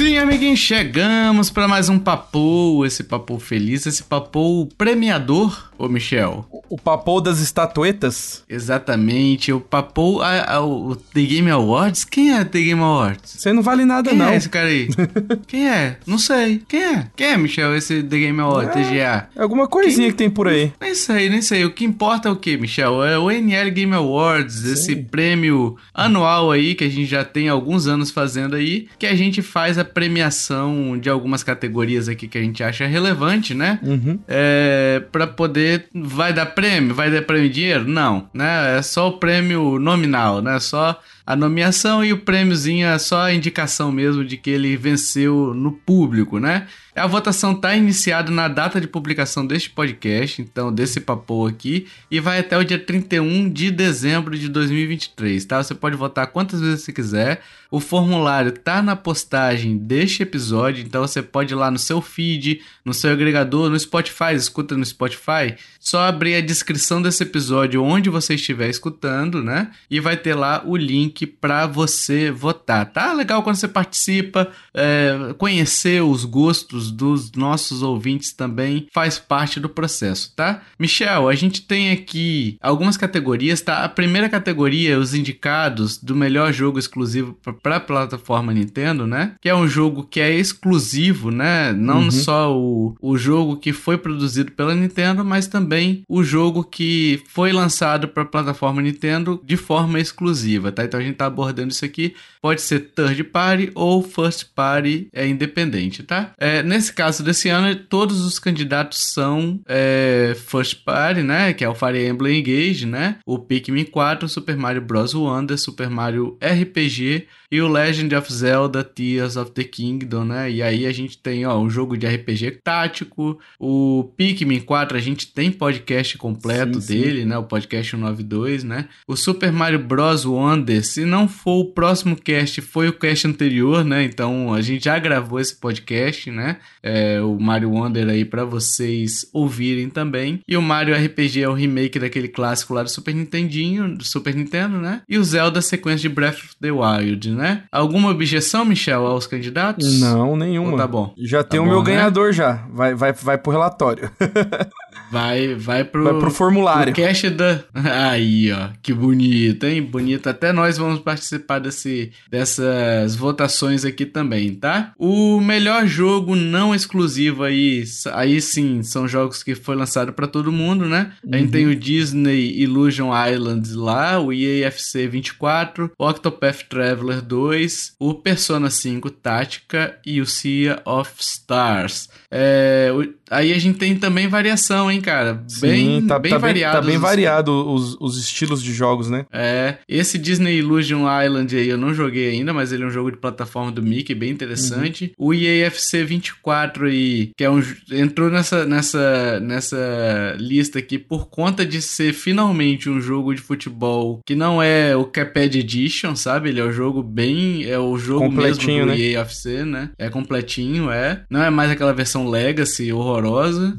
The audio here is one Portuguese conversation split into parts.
sim, amiguinho, chegamos para mais um papo, esse papo feliz, esse papo premiador, ô Michel. O papo das estatuetas? Exatamente, o papo, a, a, o The Game Awards. Quem é The Game Awards? Você não vale nada, Quem não. é esse cara aí? Quem é? Não sei. Quem é? Quem é, Michel, esse The Game Awards, TGA? É alguma coisinha que tem por aí. Nem sei, nem sei. O que importa é o que, Michel? É o NL Game Awards, esse prêmio anual aí que a gente já tem alguns anos fazendo aí, que a gente faz a premiação de algumas categorias aqui que a gente acha relevante, né? Uhum. É, para poder. Vai dar prêmio? Vai dar prêmio em dinheiro? Não, né? É só o prêmio nominal, né? Só a nomeação e o prêmiozinho é só a indicação mesmo de que ele venceu no público, né? A votação está iniciada na data de publicação deste podcast, então desse papo aqui, e vai até o dia 31 de dezembro de 2023, tá? Você pode votar quantas vezes você quiser. O formulário tá na postagem deste episódio, então você pode ir lá no seu feed, no seu agregador, no Spotify, escuta no Spotify, só abrir a descrição desse episódio onde você estiver escutando, né? E vai ter lá o link para você votar, tá? Legal quando você participa, é, conhecer os gostos dos nossos ouvintes também faz parte do processo, tá? Michel, a gente tem aqui algumas categorias, tá? A primeira categoria, os indicados do melhor jogo exclusivo para a plataforma Nintendo, né? Que é um jogo que é exclusivo, né? Não Uhum. só o, o jogo que foi produzido pela Nintendo, mas também o jogo que foi lançado para a plataforma Nintendo de forma exclusiva, tá? Então a gente tá abordando isso aqui. Pode ser third party ou first party é independente, tá? É, nesse caso desse ano, todos os candidatos são é, first party, né? Que é o Fire Emblem Engage, né? O Pikmin 4, Super Mario Bros. Wonder, Super Mario RPG e o Legend of Zelda Tears of the Kingdom, né? E aí a gente tem, ó, um jogo de RPG tático, o Pikmin 4, a gente tem podcast completo Sim, sim. dele, né? O podcast 192, né? O Super Mario Bros. Wonder, se não for o próximo cast, foi o cast anterior, né? Então a gente já gravou esse podcast, né? É, o Mario Wonder aí pra vocês ouvirem também. E o Mario RPG é o remake daquele clássico lá do Super Nintendinho, do Super Nintendo, né? E o Zelda sequência de Breath of the Wild, né? Alguma objeção, Michel, aos candidatos? Não, nenhuma. Ou tá bom? Já tem Tá o meu bom, né? ganhador já. Vai, vai, vai pro relatório. Vai, vai pro, Vai pro formulário. O cast da. Aí, ó. Que bonito, hein? Bonito. Até nós vamos participar desse, dessas votações aqui também, tá? O melhor jogo não exclusivo aí. Aí sim, são jogos que foi lançado pra todo mundo, né? A gente Uhum. tem o Disney Illusion Island lá, o EAFC 24, o Octopath Traveler 2, o Persona 5 Tática e o Sea of Stars. É, aí a gente tem também variação, hein, cara? Bem, Sim, tá, bem tá variado. Tá bem os- variado os, os estilos de jogos, né? É, esse Disney Illusion Island aí eu não joguei ainda, mas ele é um jogo de plataforma do Mickey, bem interessante. O EAFC 24 aí, que é um, entrou nessa, nessa, nessa lista aqui por conta de ser finalmente um jogo de futebol que não é o Caped Edition, sabe? Ele é o jogo bem, é o jogo mesmo Completinho, do né? EAFC, né? É completinho, é. Não é mais aquela versão Legacy horrorosa.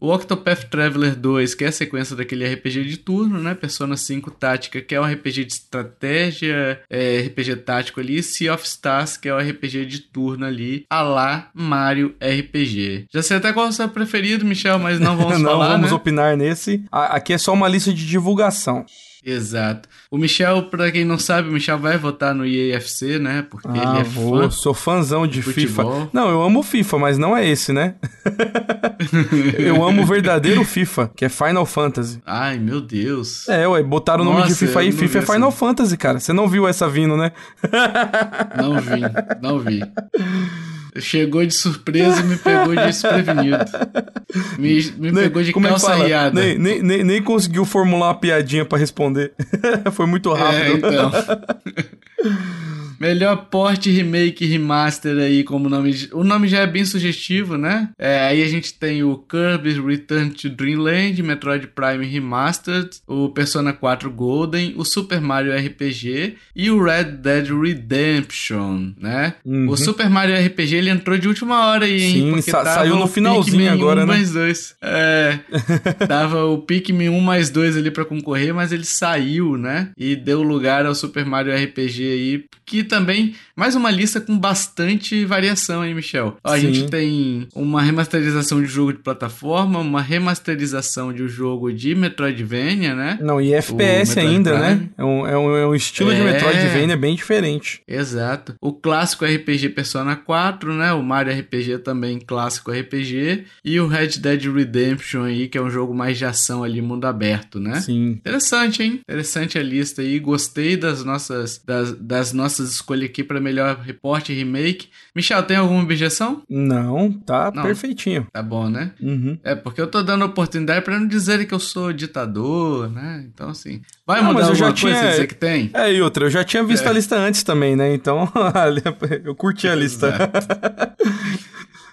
O Octopath Traveler 2, que é a sequência daquele RPG de turno, né? Persona 5 Tática, que é um RPG de estratégia, é, RPG tático ali. Sea of Stars, que é o RPG de turno ali, a lá Mario RPG. Já sei até qual é o seu preferido, Michel, mas não vamos não falar, vamos né? opinar nesse. Aqui é só uma lista de divulgação. Exato. O Michel, pra quem não sabe, o Michel vai votar no EAFC, né? Porque ah, ele é vou, fã. sou fãzão de futebol. FIFA. Não, eu amo FIFA, mas não é esse, né? eu amo o verdadeiro FIFA, que é Final Fantasy. Ai, meu Deus. É, ué, botaram o nome de FIFA aí, FIFA é Final essa. Fantasy, cara. Você não viu essa vindo, né? Não vi, não vi. Chegou de surpresa e me pegou de desprevenido. Me, me Nem- pegou de é calça fala? riada. Nem, nem, nem, nem conseguiu formular uma piadinha pra responder. Foi muito É, rápido. então. Melhor porte, remake, remaster aí, como o nome. O nome já é bem sugestivo, né? É, aí a gente tem o Kirby's Return to Dreamland, Metroid Prime Remastered, o Persona 4 Golden, o Super Mario RPG e o Red Dead Redemption, né? Uhum. O Super Mario RPG ele entrou de última hora aí, hein? Sim, Porque sa- saiu no o finalzinho Pikmin agora, 1 né? mais 2. É. tava o Pikmin 1 mais 2 ali pra concorrer, mas ele saiu, né? E deu lugar ao Super Mario RPG aí, que também mais uma lista com bastante variação, hein, Michel? Ó, a gente tem uma remasterização de jogo de plataforma, uma remasterização de um jogo de Metroidvania, né? Não, e FPS ainda, Prime. né? É um, é um, é um estilo de É. Metroidvania bem diferente. Exato. O clássico RPG Persona 4, né? O Mario RPG também clássico RPG. E o Red Dead Redemption aí, que é um jogo mais de ação ali, mundo aberto, né? Sim. Interessante, hein? Interessante a lista aí. Gostei das nossas, das, das nossas escolhas aqui para melhor reporte e remake. Michel, tem alguma objeção? Não, tá Não. perfeitinho. Tá bom, né? Uhum. É, porque eu tô dando oportunidade para não dizerem que eu sou ditador, né? Então, assim. Vai Não, mudar mas eu já alguma coisa tinha- dizer que tem? É, e outra, eu já tinha visto É. a lista antes também, né? Então, eu curti a lista.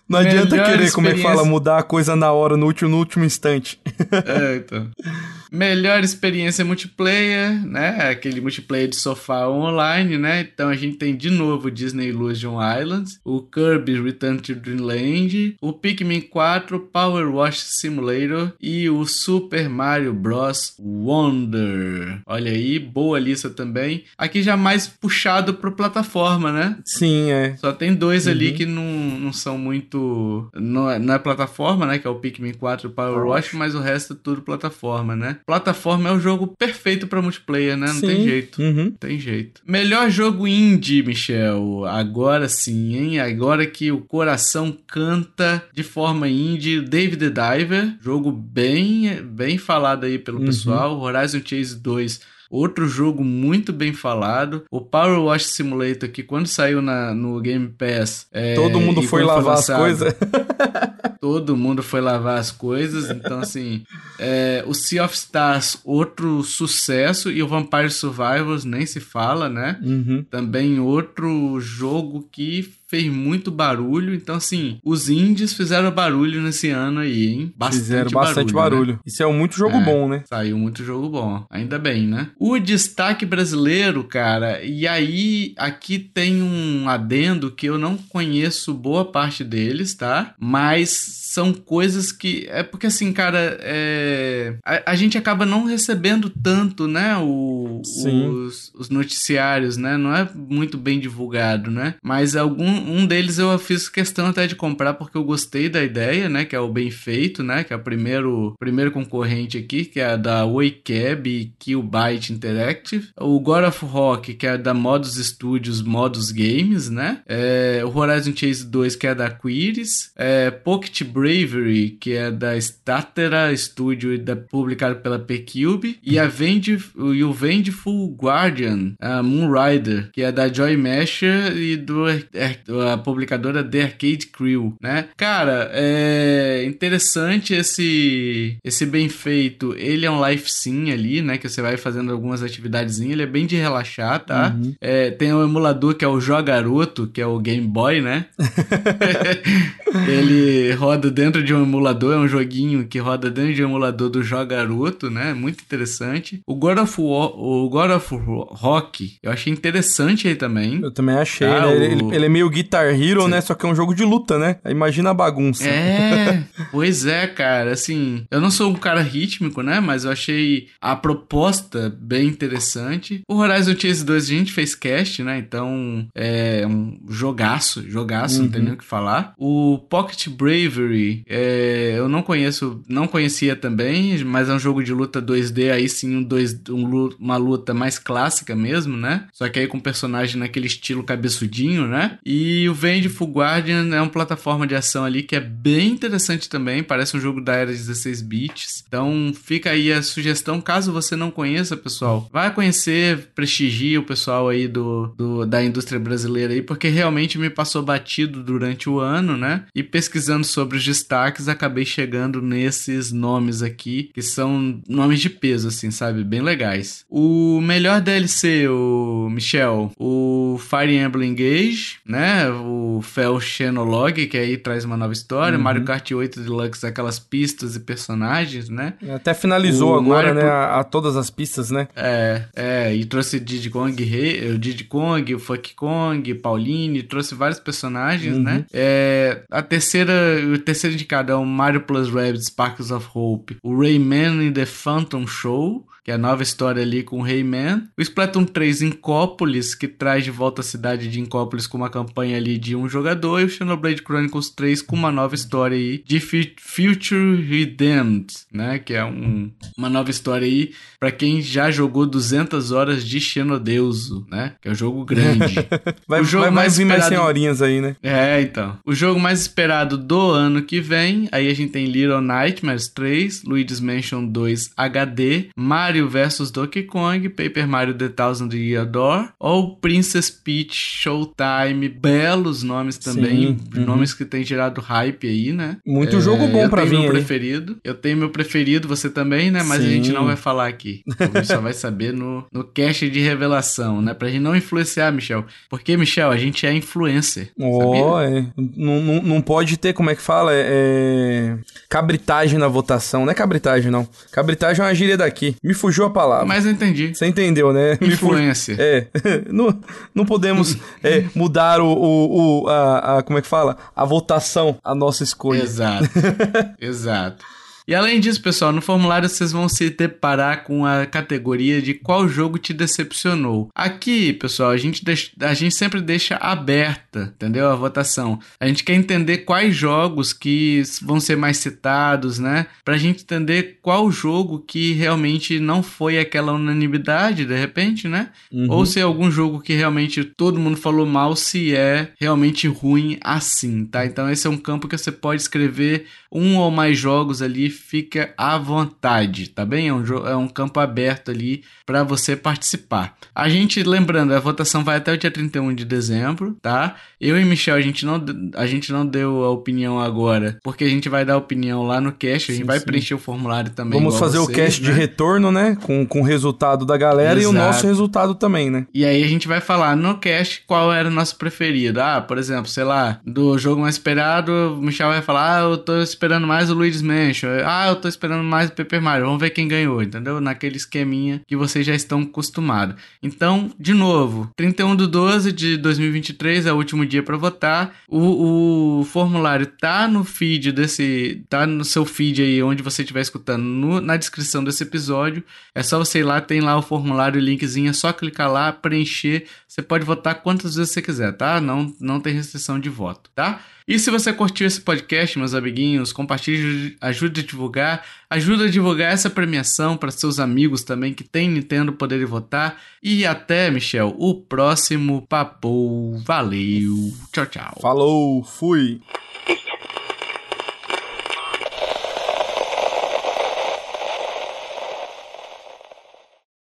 Não adianta Melhor querer, como é que fala, mudar a coisa na hora, no último, no último instante. É, então. Melhor experiência multiplayer, né? Aquele multiplayer de sofá online, né? Então a gente tem de novo o Disney Illusion Islands, o Kirby Return to Dreamland, o Pikmin 4, Power Wash Simulator e o Super Mario Bros. Wonder. Olha aí, boa lista também. Aqui já mais puxado pro plataforma, né? Sim, é. Só tem dois ali Uhum. que não, não são muito. Não é, não é plataforma, né? Que é o Pikmin 4 e o Power Wash, mas o resto é tudo plataforma, né? Plataforma é o jogo perfeito pra multiplayer, né? Não Sim. tem jeito. Uhum. Tem jeito. Melhor jogo indie, Michel. Agora sim, hein? Agora que o coração canta de forma indie. David the Diver. Jogo bem, bem falado aí pelo Uhum. pessoal. Horizon Chase 2. Outro jogo muito bem falado. O Power Wash Simulator, que quando saiu na, no Game Pass. é, Todo mundo foi lavar as lançado, coisas. Todo mundo foi lavar as coisas. Então, assim. é, o Sea of Stars, outro sucesso. E o Vampire Survivors, nem se fala, né? Uhum. Também outro jogo que fez muito barulho. Então, assim, os indies fizeram barulho nesse ano aí, hein? Bastante Fizeram bastante barulho. barulho. né? Isso é um muito jogo É. bom, né? Saiu muito jogo bom, ainda bem, né? O destaque brasileiro, cara, e aí aqui tem um adendo que eu não conheço boa parte deles, tá? Mas são coisas que. É porque assim, cara, é... a, a gente acaba não recebendo tanto, né? O, os, os noticiários, né? Não é muito bem divulgado, né? Mas algum um deles eu fiz questão até de comprar porque eu gostei da ideia, né? Que é o Bem Feito, né? Que é o primeiro, primeiro concorrente aqui, que é da Oicab e Killbyte Interactive. O God of Rock, que é da Modus Studios, Modus Games, né? É, o Horizon Chase 2, que é da Quiris. É, Pocket Bravery, que é da Statera Studio e da, publicado pela P-Cube. E, a Vend, e o Vendful Guardian, a Moonrider, que é da Joy Masher e do, a publicadora The Arcade Crew, né? Cara, é interessante esse esse bem feito. Ele é um life sim ali, né? Que você vai fazendo algumas atividades. Ele é bem de relaxar, tá? Uhum. É, tem um emulador que é o Jogaroto, que é o Game Boy, né? ele roda dentro de um emulador, é um joguinho que roda dentro de um emulador do Jogaroto, né? Muito interessante. O God of War, o God of Rock, eu achei interessante aí também. Eu também achei, Ah, né? o- Ele, ele é meio Guitar Hero, né? Só que é um jogo de luta, né? Imagina a bagunça. É, pois é, cara. Assim, eu não sou um cara rítmico, né? Mas eu achei a proposta bem interessante. O Horizon Chase 2 a gente fez cast, né? Então é um jogaço, jogaço, não tem Uhum. nem o que falar. O Pocket Bravery, é, eu não conheço, não conhecia também, mas é um jogo de luta 2D, aí sim um 2, um uma luta mais clássica mesmo, né? Só que aí com personagem naquele estilo cabeçudinho, né? E o Vengeful Guardian é uma plataforma de ação ali que é bem interessante também, parece um jogo da era 16 bits. Então fica aí a sugestão, caso você não conheça, pessoal, vai conhecer, prestigie o pessoal aí do, do- da indústria brasileira aí, porque realmente me passou batido durante o ano, né? E pesquisando sobre os destaques, acabei chegando nesses nomes aqui, que são nomes de peso, assim, sabe? Bem legais. O melhor DLC, o Michel, o Fire Emblem Engage, né? Né? O Fel Xenologue, que aí traz uma nova história. Uhum. Mario Kart 8 Deluxe, aquelas pistas e personagens, né? Até finalizou O agora, Mario né? A, a todas as pistas, né? É, é, e trouxe Diddy Kong, Rei- o Diddy Kong, o Funk Kong, Pauline, trouxe vários personagens, Uhum. né? É, a terceira, o terceiro indicado é o Mario Plus Rabbids Sparks of Hope, o Rayman in the Phantom Show, que é a nova história ali com o Rayman. O Splatoon 3 Incópolis, que traz de volta a cidade de Incópolis com uma campanha ali de um jogador. E o Xenoblade Chronicles 3 com uma nova história aí de Fu- Future Redeemed, né? Que é um, uma nova história aí pra quem já jogou 200 horas de Xenodeuso, né? Que é um jogo grande. Vai, O jogo vai, vai mais vir mais esperado- senhorinhas aí, né? É, então. O jogo mais esperado do ano que vem, aí a gente tem Little Nightmares 3, Luigi's Mansion 2 HD, Mario vs Donkey Kong, Paper Mario The Thousand Year Door, ou Princess Peach Showtime, belos nomes também, Sim, uhum. nomes que tem gerado hype aí, né? Muito jogo bom eu pra tenho vir meu aí. preferido, eu tenho meu preferido, você também, né? Mas a Sim. gente não vai falar aqui. A gente só vai saber no, no cast de revelação, né? Pra gente não influenciar, Michel. Porque, Michel, a gente é influencer. Ó, é. Não, não, não pode ter, como é que fala? É, é, Cabritagem na votação. Não é cabritagem, não. Cabritagem é uma gíria daqui. Me fugiu a palavra. Mas eu entendi. Você entendeu, né? Influencer. É. não, não podemos é, mudar o, o, o- a, a- Como é que fala? A votação, a nossa escolha. Exato. Exato. E além disso, pessoal, no formulário vocês vão se deparar com a categoria de qual jogo te decepcionou. Aqui, pessoal, a gente, deixa- a gente sempre deixa aberta, entendeu? A votação. A gente quer entender quais jogos que vão ser mais citados, né? Pra gente entender qual jogo que realmente não foi aquela unanimidade, de repente, né? Uhum. Ou se é algum jogo que realmente todo mundo falou mal, se é realmente ruim assim, tá? Então esse é um campo que você pode escrever um ou mais jogos ali, fica à vontade, tá bem? É um, jo- é um campo aberto ali para você participar. A gente, lembrando, a votação vai até o dia 31 de dezembro, tá? Eu e Michel, a gente não, de- a gente não deu a opinião agora, porque a gente vai dar opinião lá no cast, a gente vai sim. preencher o formulário também. Vamos fazer o cast de né? retorno, né? Com, com o resultado da galera e o Exato. nosso resultado também, né? E aí a gente vai falar no cast qual era o nosso preferido. Ah, por exemplo, sei lá, do jogo mais esperado, o Michel vai falar, ah, eu tô esperando mais o Luigi's Mansion. Ah, eu tô esperando mais o Paper Mario. Vamos ver quem ganhou, entendeu? Naquele esqueminha que vocês já estão acostumados. Então, de novo, 31 de 12 de 2023 é o último dia para votar. O, o formulário tá no feed desse, tá no seu feed aí onde você estiver escutando, no- na descrição desse episódio. É só você ir lá, tem lá o formulário, o linkzinho, é só clicar lá, preencher. Você pode votar quantas vezes você quiser, tá? Não, não tem restrição de voto, tá? E se você curtiu esse podcast, meus amiguinhos, compartilhe, ajude divulgar, ajuda a divulgar essa premiação para seus amigos também que tem Nintendo poderem votar. E até, Michel, o próximo papo. Valeu. Tchau, tchau. Falou, fui.